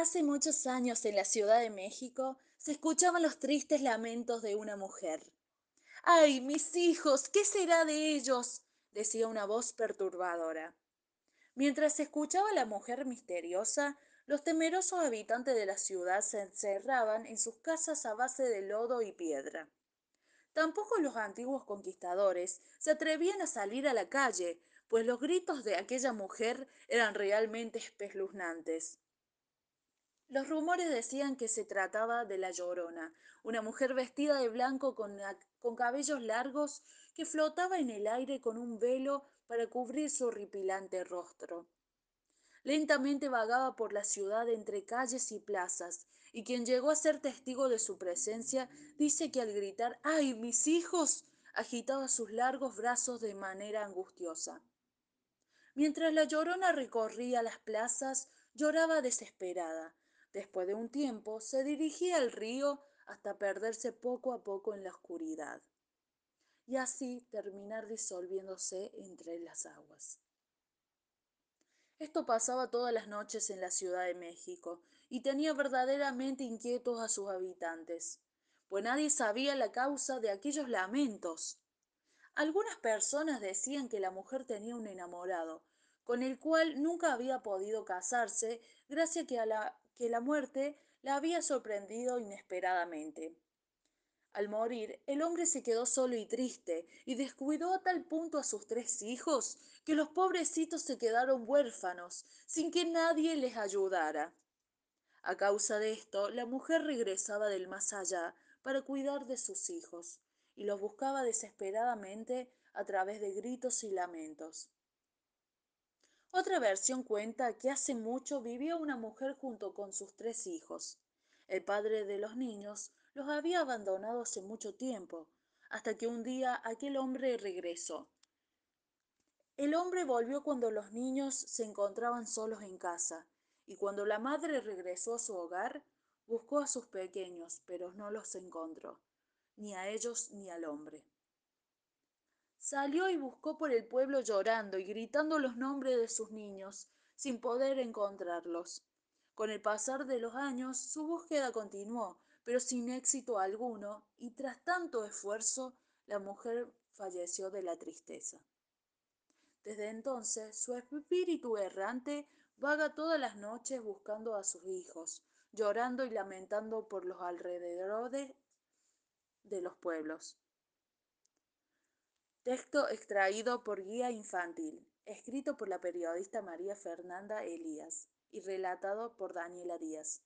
Hace muchos años en la Ciudad de México se escuchaban los tristes lamentos de una mujer. ¡Ay, mis hijos! ¿Qué será de ellos? decía una voz perturbadora. Mientras se escuchaba la mujer misteriosa, los temerosos habitantes de la ciudad se encerraban en sus casas a base de lodo y piedra. Tampoco los antiguos conquistadores se atrevían a salir a la calle, pues los gritos de aquella mujer eran realmente espeluznantes. Los rumores decían que se trataba de la Llorona, una mujer vestida de blanco con, con, cabellos largos que flotaba en el aire con un velo para cubrir su horripilante rostro. Lentamente vagaba por la ciudad entre calles y plazas, y quien llegó a ser testigo de su presencia dice que al gritar ¡Ay, mis hijos! agitaba sus largos brazos de manera angustiosa. Mientras la llorona recorría las plazas, lloraba desesperada, Después de un tiempo se dirigía al río hasta perderse poco a poco en la oscuridad y así terminar disolviéndose entre las aguas. Esto pasaba todas las noches en la Ciudad de México y tenía verdaderamente inquietos a sus habitantes, pues nadie sabía la causa de aquellos lamentos. Algunas personas decían que la mujer tenía un enamorado, con el cual nunca había podido casarse gracias a la que la muerte la había sorprendido inesperadamente. Al morir, el hombre se quedó solo y triste y descuidó a tal punto a sus tres hijos que los pobrecitos se quedaron huérfanos sin que nadie les ayudara. A causa de esto, la mujer regresaba del más allá para cuidar de sus hijos y los buscaba desesperadamente a través de gritos y lamentos. Otra versión cuenta que hace mucho vivió una mujer junto con sus tres hijos. El padre de los niños los había abandonado hace mucho tiempo, hasta que un día aquel hombre regresó. El hombre volvió cuando los niños se encontraban solos en casa, y cuando la madre regresó a su hogar, buscó a sus pequeños, pero no los encontró, ni a ellos ni al hombre. Salió y buscó por el pueblo llorando y gritando los nombres de sus niños, sin poder encontrarlos. Con el pasar de los años, su búsqueda continuó, pero sin éxito alguno, y tras tanto esfuerzo, la mujer falleció de la tristeza. Desde entonces, su espíritu errante vaga todas las noches buscando a sus hijos, llorando y lamentando por los alrededores de los pueblos. Texto extraído por Guía Infantil, escrito por la periodista María Fernanda Elías y relatado por Daniela Díaz.